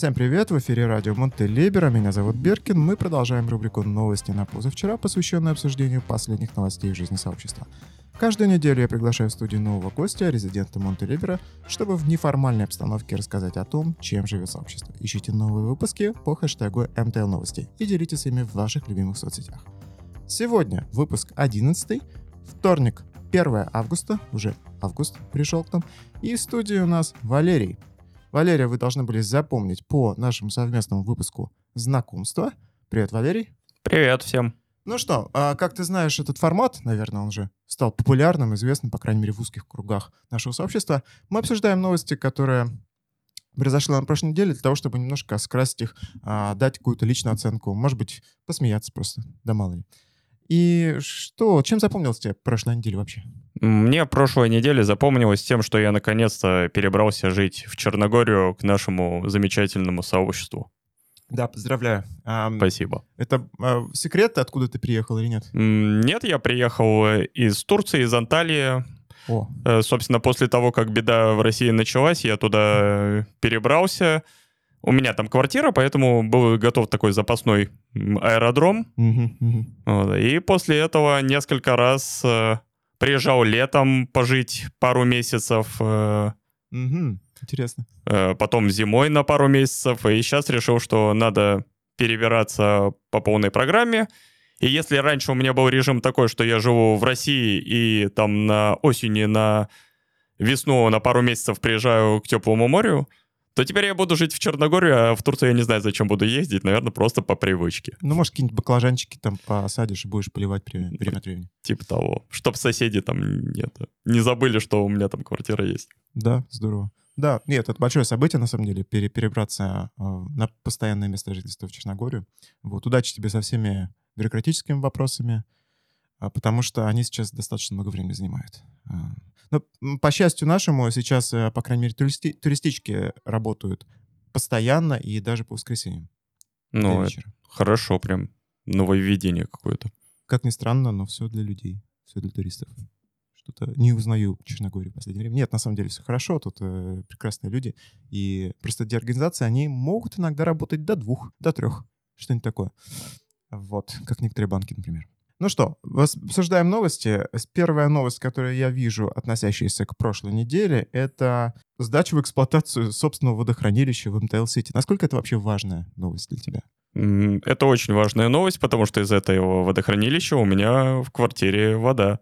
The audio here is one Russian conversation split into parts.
Всем привет, в эфире радио Монтелибера, меня зовут Беркин. Мы продолжаем рубрику «Новости на позавчера», посвященную обсуждению последних новостей в жизни сообщества. Каждую неделю я приглашаю в студию нового гостя, резидента Монтелибера, чтобы в неформальной обстановке рассказать о том, чем живет сообщество. Ищите новые выпуски по хэштегу МТЛ Новости и делитесь ими в ваших любимых соцсетях. Сегодня выпуск 11, вторник, 1 августа, уже август пришел к нам, и в студии у нас Валерий. Валерия вы должны были запомнить по нашему совместному выпуску знакомства. Привет, Валерий. Привет всем. Ну что, а как ты знаешь этот формат, наверное, он уже стал популярным, известным, по крайней мере, в узких кругах нашего сообщества. Мы обсуждаем новости, которые произошли на прошлой неделе, для того, чтобы немножко скрасить их, а, дать какую-то личную оценку, может быть, посмеяться просто, да мало ли. И что, чем запомнилась тебе прошлая неделя вообще? Мне прошлая неделя запомнилась тем, что я наконец-то перебрался жить в Черногорию к нашему замечательному сообществу. Да, поздравляю. Спасибо. Это а, секрет, откуда ты приехал или нет? Нет, я приехал из Турции, из Анталии. О, Э, Собственно, после того, как беда в России началась, я туда э, перебрался. У меня там квартира, поэтому был готов такой запасной аэродром. Вот, И после этого несколько раз э, приезжал летом пожить пару месяцев, э. Интересно. э, потом зимой на пару месяцев, и сейчас решил, что надо перебираться по полной программе. И если раньше у меня был режим такой, что я живу в России и там на осени, на весну на пару месяцев приезжаю к теплому морю, то теперь я буду жить в Черногории, а в Турцию я не знаю, зачем буду ездить, наверное, просто по привычке. Ну, может, какие-нибудь баклажанчики там посадишь и будешь поливать время, время от времени. Типа того. Чтоб соседи там нет, не забыли, что у меня там квартира есть. Да, здорово. Да, нет, это большое событие, на самом деле, пере- перебраться э, на постоянное место жительства в Черногорию. Вот, удачи тебе со всеми бюрократическими вопросами, потому что они сейчас достаточно много времени занимают. А, Но, м, по счастью нашему, сейчас, э, по крайней мере, туристи- туристички работают постоянно и даже по воскресеньям. Ну, хорошо прям. Нововведение какое-то. Как ни странно, но все для людей, все для туристов. Что-то не узнаю Черногорию в последнее время. Нет, на самом деле все хорошо, тут э, прекрасные люди. И просто эти организации, они могут иногда работать до двух, до трех. Что-нибудь такое. Вот, как некоторые банки, например. Ну что, обсуждаем новости. Первая новость, которую я вижу, относящаяся к прошлой неделе, это сдача в эксплуатацию собственного водохранилища в МТЛ-Сити. Насколько это вообще важная новость для тебя? Это очень важная новость, потому что из этого водохранилища у меня в квартире вода.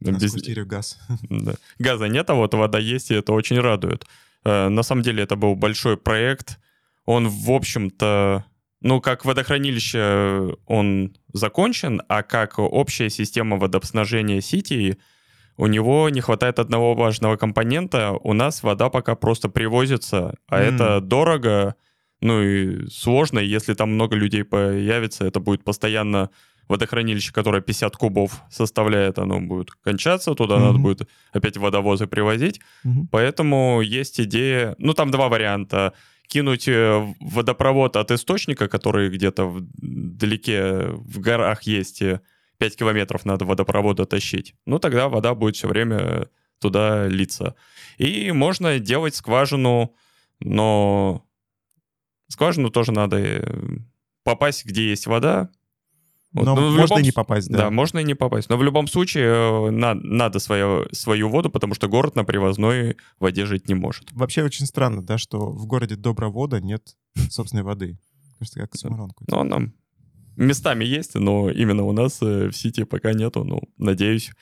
У нас Без- в квартире газ. Да. Газа нет, а вот вода есть, и это очень радует. Э, На самом деле это был большой проект. Он, в общем-то, ну, как водохранилище э, он закончен, а как общая система водоснабжения Сити, у него не хватает одного важного компонента. У нас вода пока просто привозится, а М. это дорого, ну и сложно. Если там много людей появится, это будет постоянно водохранилище, которое 50 кубов составляет, оно будет кончаться, туда Мгм. надо будет опять водовозы привозить. Мгм. Поэтому есть идея, ну там два варианта. Кинуть э, водопровод от источника, который где-то вдалеке в горах есть, 5 километров надо водопровода тащить. Ну тогда вода будет все время туда литься. И можно делать скважину, но скважину тоже надо э, попасть, где есть вода, вот, Но ну, в можно любом и не попасть, Да. да. можно и не попасть. Но в любом случае э, на- надо свою, свою воду, потому что город на привозной воде жить не может. Вообще очень странно, да, что в городе Добровода нет собственной воды. Кажется, как какой-то. Но она местами есть, но именно у нас э, в Сити пока нету. Ну, надеюсь,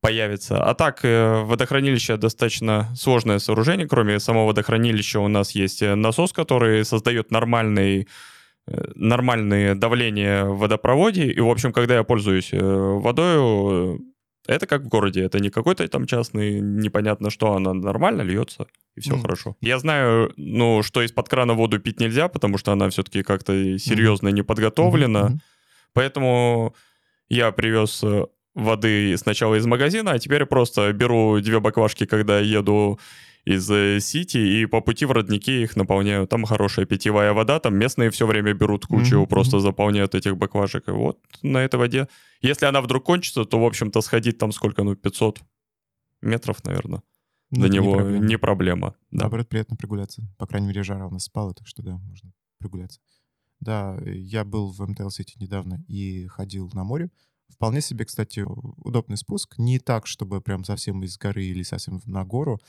появится. А так, э, водохранилище достаточно сложное сооружение. Кроме самого водохранилища у нас есть насос, который создает нормальный нормальное давление в водопроводе. И, в общем, когда я пользуюсь э, водой, это как в городе. Это не какой-то там частный, непонятно что, она нормально льется, и все Мгм. хорошо. Я знаю, ну, что из-под крана воду пить нельзя, потому что она все-таки как-то серьезно не подготовлена. Мгм. Поэтому я привез воды сначала из магазина, а теперь просто беру две баклажки, когда еду из э, Сити, и по пути в родники их наполняю. Там хорошая питьевая вода, там местные все время берут кучу, Мгм, просто заполняют этих баклажек. И вот на этой воде. Если она вдруг кончится, то, в общем-то, сходить там сколько, ну, 500 метров, наверное. Ну, для это не него проблема. не проблема. Да. Наоборот, приятно прогуляться. По крайней мере, жара у нас спала, так что да, можно прогуляться. Да, я был в МТЛ Сити недавно и ходил на море. Вполне себе, кстати, удобный спуск. Не так, чтобы прям совсем из горы или совсем на гору.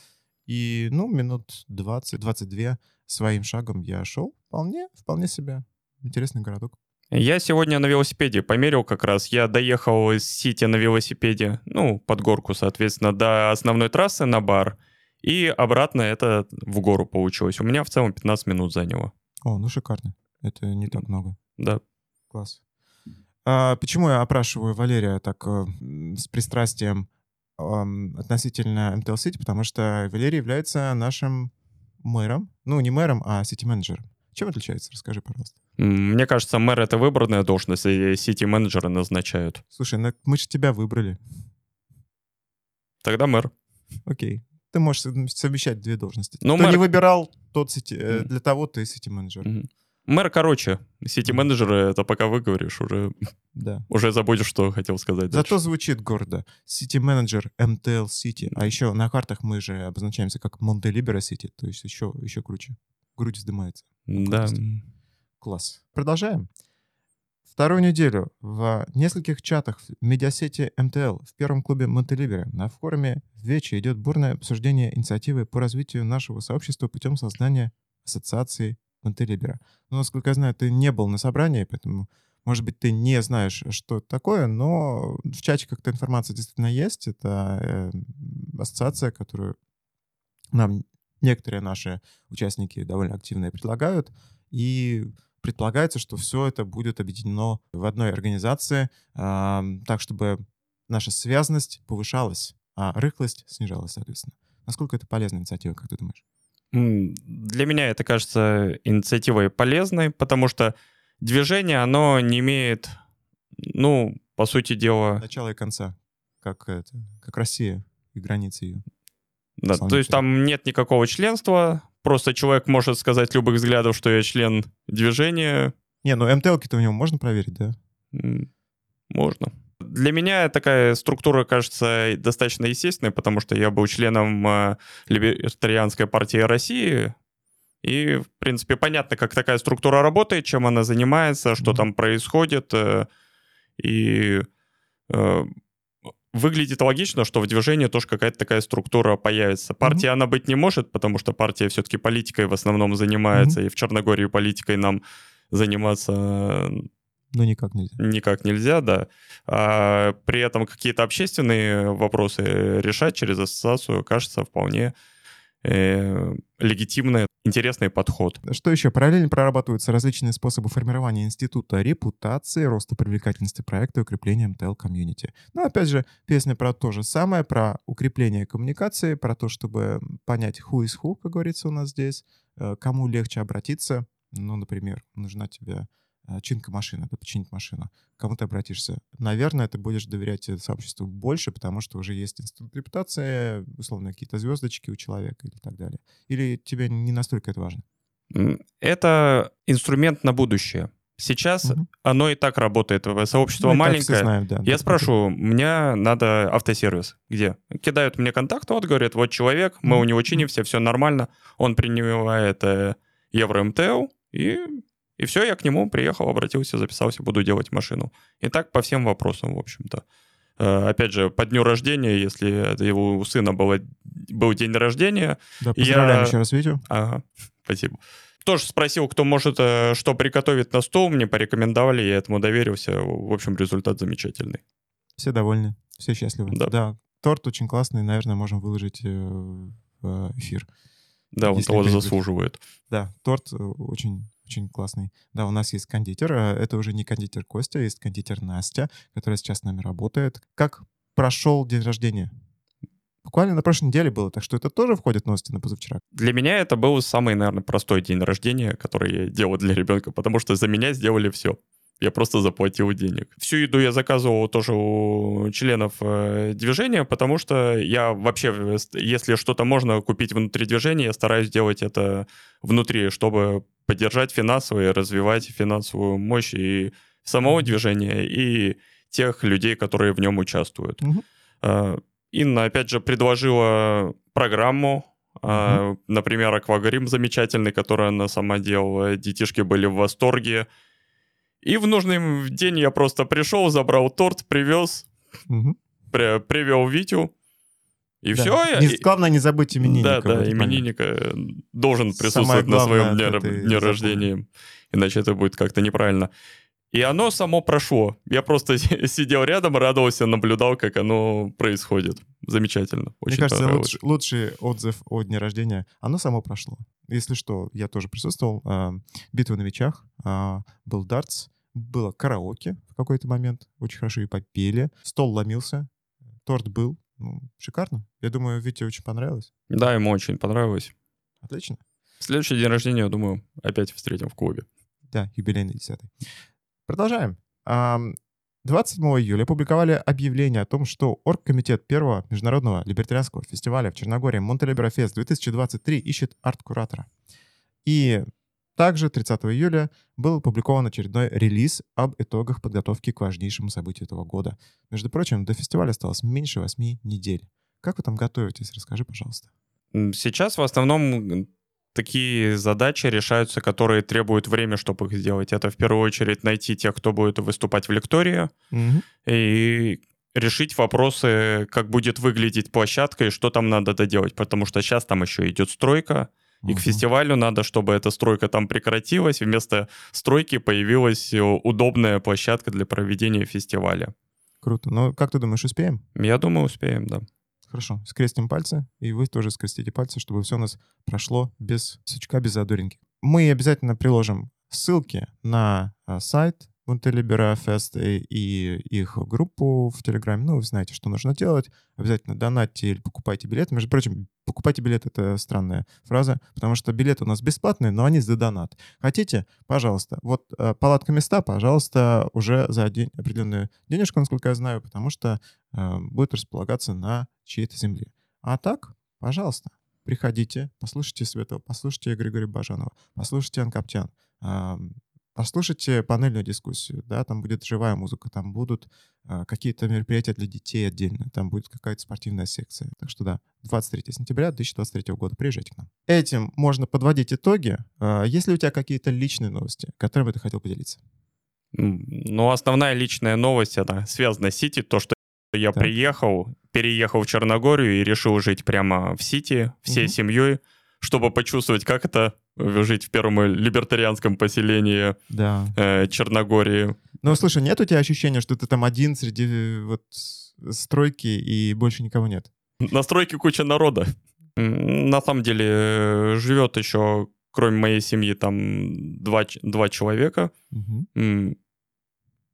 И, ну, минут 20-22 своим шагом я шел. Вполне, вполне себе. Интересный городок. Я сегодня на велосипеде померил как раз. Я доехал из Сити на велосипеде, ну, под горку, соответственно, до основной трассы на бар. И обратно это в гору получилось. У меня в целом 15 минут заняло. О, ну шикарно. Это не так много. Да. Класс. А, почему я опрашиваю Валерия так э, с пристрастием относительно МТЛ Сити? Потому что Валерий является нашим мэром. Ну, не мэром, а сити-менеджером. Чем отличается? Расскажи, пожалуйста. Мне кажется, мэр — это выбранная должность, и сити-менеджеры назначают. Слушай, ну, мы же тебя выбрали. Тогда мэр. Окей. Ты можешь сов- совмещать две должности. Ну, Кто не мэр- выбирал, тот сити... э, Мгм. для того ты сити-менеджер. Мгм. Мэр, короче, сити-менеджеры — это пока выговоришь, уже, Да. уже забудешь, что хотел сказать дальше. Зато звучит гордо. Сити-менеджер MTL City. А еще на картах мы же обозначаемся как Montelibero City. То есть еще, еще круче. Грудь вздымается. Да. Класс. Продолжаем. Вторую неделю в нескольких чатах в медиасети MTL в первом клубе Montelibero на форуме Вече идет бурное обсуждение инициативы по развитию нашего сообщества путем создания ассоциации Монтелибера. Но, насколько я знаю, ты не был на собрании, поэтому, может быть, ты не знаешь, что это такое, но в чате как-то информация действительно есть. Это э, ассоциация, которую нам некоторые наши участники довольно активно предлагают. И предполагается, что все это будет объединено в одной организации, ам, так, чтобы наша связность повышалась, а рыхлость снижалась, соответственно. Насколько это полезная инициатива, как ты думаешь? Для меня это кажется инициативой полезной, потому что движение, оно не имеет, ну, по сути дела, Начало и конца, как, это, как Россия и границы ее. да, то есть там нет никакого членства, просто человек может сказать любых взглядов, что я член движения, Не, ну МТЛ-ки-то у него можно проверить, да? Можно. Для меня такая структура кажется достаточно естественной, потому что я был членом э, Либертарианской партии России, и, в принципе, понятно, как такая структура работает, чем она занимается, что Мгм. там происходит, э, и э, выглядит логично, что в движении тоже какая-то такая структура появится. Партия она быть не может, потому что партия все-таки политикой в основном занимается, и в Черногории политикой нам заниматься Ну, никак нельзя. никак нельзя, да. А при этом какие-то общественные вопросы решать через ассоциацию кажется вполне э, легитимный, интересный подход. Что еще? Параллельно прорабатываются различные способы формирования института репутации, роста привлекательности проекта и укрепления МТЛ-комьюнити. Ну, опять же, песня про то же самое, про укрепление коммуникации, про то, чтобы понять who is who, как говорится у нас здесь, э, кому легче обратиться. Ну, например, нужна тебе чинка машины, да, починить машину. Кому ты обратишься? Наверное, ты будешь доверять э, сообществу больше, потому что уже есть институт репутации, условно, какие-то звездочки у человека или так далее. Или тебе не настолько это важно? Это инструмент на будущее. Сейчас Мгм. оно и так работает. Сообщество Ну, и все маленькое. знают, да. Я Да, спрашиваю, мне надо автосервис. Где? Кидают мне контакт, вот говорят, вот человек, мы у него чинимся, все нормально. Он принимает э, евро МТЛ, и, и все, я к нему приехал, обратился, записался, буду делать машину. И так по всем вопросам, в общем-то. Э, Опять же, по дню рождения, если это его у сына было, был день рождения, Да, поздравляем Я- еще раз Витю. Ага, спасибо. Тоже спросил, кто может э, что приготовить на стол, мне порекомендовали, я этому доверился. В общем, результат замечательный. Все довольны, все счастливы. Да. торт очень классный, наверное, можем выложить э, в эфир. Да, он того заслуживает. Да, торт очень очень классный. Да, у нас есть кондитер. э, Это уже не кондитер Костя, есть кондитер Настя, которая сейчас с нами работает. Как прошел день рождения? Буквально на прошлой неделе было, так что это тоже входит в новости на позавчера. Для меня это был самый, наверное, простой день рождения, который я делал для ребенка, потому что за меня сделали все. Я просто заплатил денег. Всю еду я заказывал тоже у членов э, движения, потому что я вообще, э, если что-то можно купить внутри движения, я стараюсь делать это внутри, чтобы поддержать финансово и развивать финансовую мощь и самого движения, и тех людей, которые в нем участвуют. Мгм. Э, Инна, опять же, предложила программу, а, например, аквагрим замечательный, который она сама делала. Детишки были в восторге. И в нужный день я просто пришел, забрал торт, привез, Мгм. при- привел Витю. И Да. все. Не- главное не забыть именинника. Да, да, вот, понятно. именинника э, должен присутствовать на своем главное дне, дне рождения. Иначе это будет как-то неправильно. И оно само прошло. Я просто сидел рядом, радовался, наблюдал, как оно происходит. Замечательно. Мне Очень кажется, понравилось. луч- лучший отзыв о дне рождения, оно само прошло. Если что, я тоже присутствовал. а, Битва на мечах, а, был дартс, было караоке в какой-то момент, очень хорошо и попели, стол ломился, торт был. Ну, шикарно. Я думаю, Вите очень понравилось. Да, ему очень понравилось. Отлично. Следующий день рождения, я думаю, опять встретим в клубе. Да, юбилейный десятый. Продолжаем. Ам, 27 июля опубликовали объявление о том, что Оргкомитет первого международного либертарианского фестиваля в Черногории Монтелиберофест 2023 ищет арт-куратора. И также 30 июля был опубликован очередной релиз об итогах подготовки к важнейшему событию этого года. Между прочим, до фестиваля осталось меньше 8 недель. Как вы там готовитесь? Расскажи, пожалуйста. Сейчас в основном такие задачи решаются, которые требуют время, чтобы их сделать. Это в первую очередь найти тех, кто будет выступать в лектории, и решить вопросы, как будет выглядеть площадка и что там надо доделать, потому что сейчас там еще идет стройка, и к фестивалю надо, чтобы эта стройка там прекратилась, вместо стройки появилась э, удобная площадка для проведения фестиваля. Круто. Ну, как ты думаешь, успеем? Я думаю, успеем, да. Хорошо, скрестим пальцы, и вы тоже скрестите пальцы, чтобы все у нас прошло без сучка, без задоринки. Мы обязательно приложим ссылки на а, сайт Монтелибера Фест и, и их группу в Телеграме. Ну, вы знаете, что нужно делать. Обязательно донатьте или покупайте билеты. Между прочим, покупайте билет — это странная фраза, потому что билеты у нас бесплатные, но они за донат. Хотите? Пожалуйста. Вот э, палатка места, пожалуйста, уже за день, определенную денежку, насколько я знаю, потому что э, будет располагаться на чьей-то земле. А так, пожалуйста, приходите, послушайте Светова, послушайте Григория Бажанова, послушайте Анкаптян, ам, послушайте панельную дискуссию, да, там будет живая музыка, там будут а, какие-то мероприятия для детей отдельно, там будет какая-то спортивная секция. Так что да, 23 сентября 2023 года приезжайте к нам. Этим можно подводить итоги. А, Есть ли у тебя какие-то личные новости, которыми ты хотел поделиться? Ну, основная личная новость, она связана с Сити, то, что я Так. приехал, переехал в Черногорию и решил жить прямо в Сити, всей Мгм. семьей, чтобы почувствовать, как это э, жить в первом либертарианском поселении Да. э, Черногории. Ну, слушай, нет у тебя ощущения, что ты там один среди э, вот стройки и больше никого нет? На стройке куча народа. На самом деле э, живет еще, кроме моей семьи, там два, два человека. Мгм.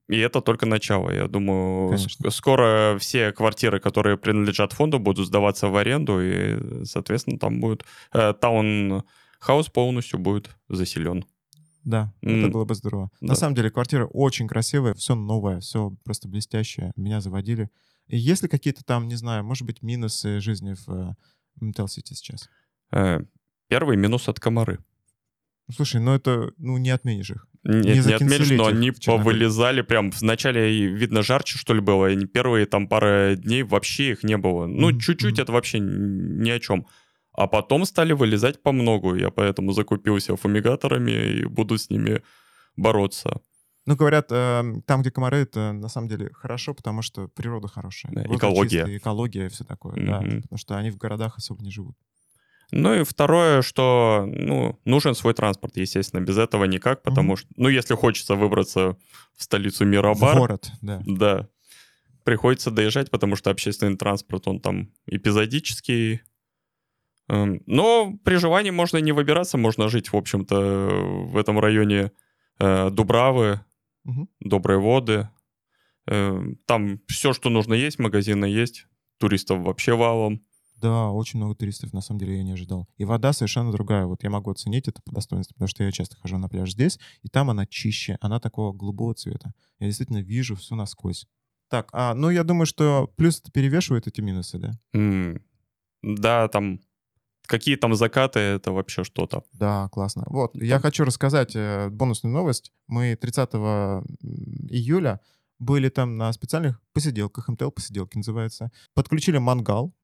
И это только начало. Я думаю, Конечно. ск- скоро все квартиры, которые принадлежат фонду, будут сдаваться в аренду, и, соответственно, там будет э, таунхаус полностью будет заселен. Да, это М, было бы здорово. да. На самом деле квартира очень красивая, все новое, все просто блестящее. Меня заводили. И есть ли какие-то там, не знаю, может быть, минусы жизни в э, Metal City сейчас? Э, Первый минус от комары. Ну, Слушай, ну это, ну не отменишь их. Нет, Не не, отменишь, но они повылезали прям. Вначале, видно, жарче, что ли, было. И первые там пара дней вообще их не было. Ну, Мгм, чуть-чуть мгм. это вообще ни о чем. А потом стали вылезать по многу. Я поэтому закупился фумигаторами и буду с ними бороться. Ну, говорят, э, там, где комары, это на самом деле хорошо, потому что природа хорошая. Да, экология. чистый, экология и все такое, да. Мгм. Потому что они в городах особо не живут. Ну и второе, что ну, нужен свой транспорт, естественно. Без этого никак, потому Мгм. что, ну, если хочется выбраться в столицу В Мирабар, город, да. Да. Приходится доезжать, потому что общественный транспорт, он там эпизодический. Эм, Но при желании можно не выбираться, можно жить, в общем-то, в этом районе э, Дубравы, Мгм. Добрые воды. Э, Там все, что нужно есть, магазины есть, туристов вообще валом. Да, очень много туристов, на самом деле, я не ожидал. И вода совершенно другая. Вот я могу оценить это по достоинству, потому что я часто хожу на пляж здесь, и там она чище, она такого голубого цвета. Я действительно вижу все насквозь. Так, а, ну я думаю, что плюс это перевешивает эти минусы, да? М, Да, там какие там закаты, это вообще что-то. Да, классно. Вот, я хочу рассказать э, бонусную новость. Мы 30 м, июля были там на специальных посиделках, МТЛ-посиделки называется. Подключили мангал,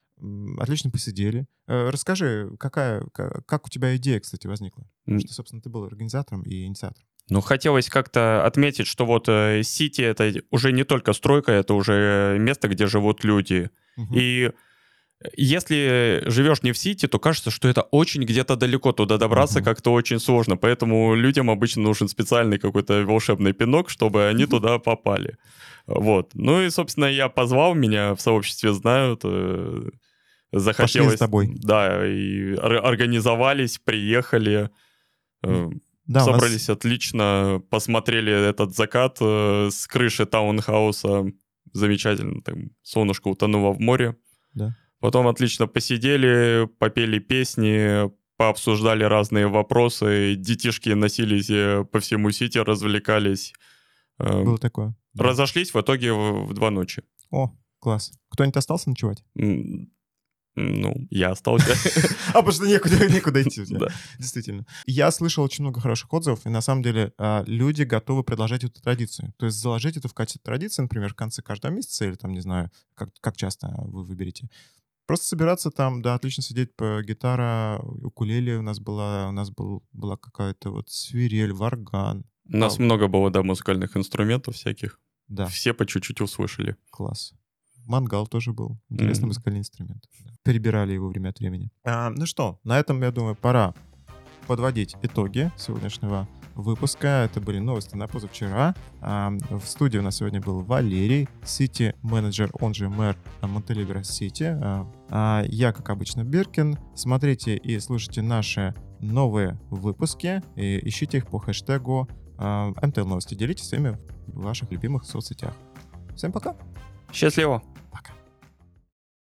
отлично посидели. Э, Расскажи, какая, ка- как у тебя идея, кстати, возникла? М. Что, собственно, ты был организатором и инициатором. Ну, хотелось как-то отметить, что вот э, Сити — это уже не только стройка, это уже место, где живут люди. Мгм. И если живешь не в Сити, то кажется, что это очень где-то далеко. Туда добраться Мгм. как-то очень сложно. Поэтому людям обычно нужен специальный какой-то волшебный пинок, чтобы они туда попали. Вот. Ну и, собственно, я позвал, меня в сообществе знают. Захотелось... за тобой. Да, и ор- организовались, приехали. э, Да, у нас- Собрались отлично, посмотрели этот закат э, с крыши таунхауса. Замечательно, там солнышко утонуло в море. Да. Потом отлично посидели, попели песни, пообсуждали разные вопросы. Детишки носились э, по всему Сити, развлекались. Было такое. Разошлись в итоге в, в два ночи. О, класс. Кто-нибудь остался ночевать? Ну, я остался. А, потому что некуда, некуда идти. Да. Действительно. Я слышал очень много хороших отзывов, и на самом деле а, люди готовы продолжать эту традицию. То есть заложить это в качестве традиции, например, в конце каждого месяца, или там, не знаю, как, как часто вы выберете. Просто собираться там, да, отлично сидеть по гитара, укулеле у нас была, у нас был, была какая-то вот свирель, варган. У нас Вау. много было, да, музыкальных инструментов всяких. Да, Все по чуть-чуть услышали. класс. Мангал тоже был. Интересный Мгм. музыкальный инструмент. Перебирали его время от времени. А, ну что, на этом, я думаю, пора подводить итоги сегодняшнего выпуска. Это были новости на позавчера. А, в студии у нас сегодня был Валерий, сити-менеджер, он же мэр а, Монтелибера Сити. А, а я, как обычно, Биркин. Смотрите и слушайте наши новые выпуски. И ищите их по хэштегу а, МТЛ Новости. Делитесь с ними в ваших любимых соцсетях. Всем пока! Счастливо!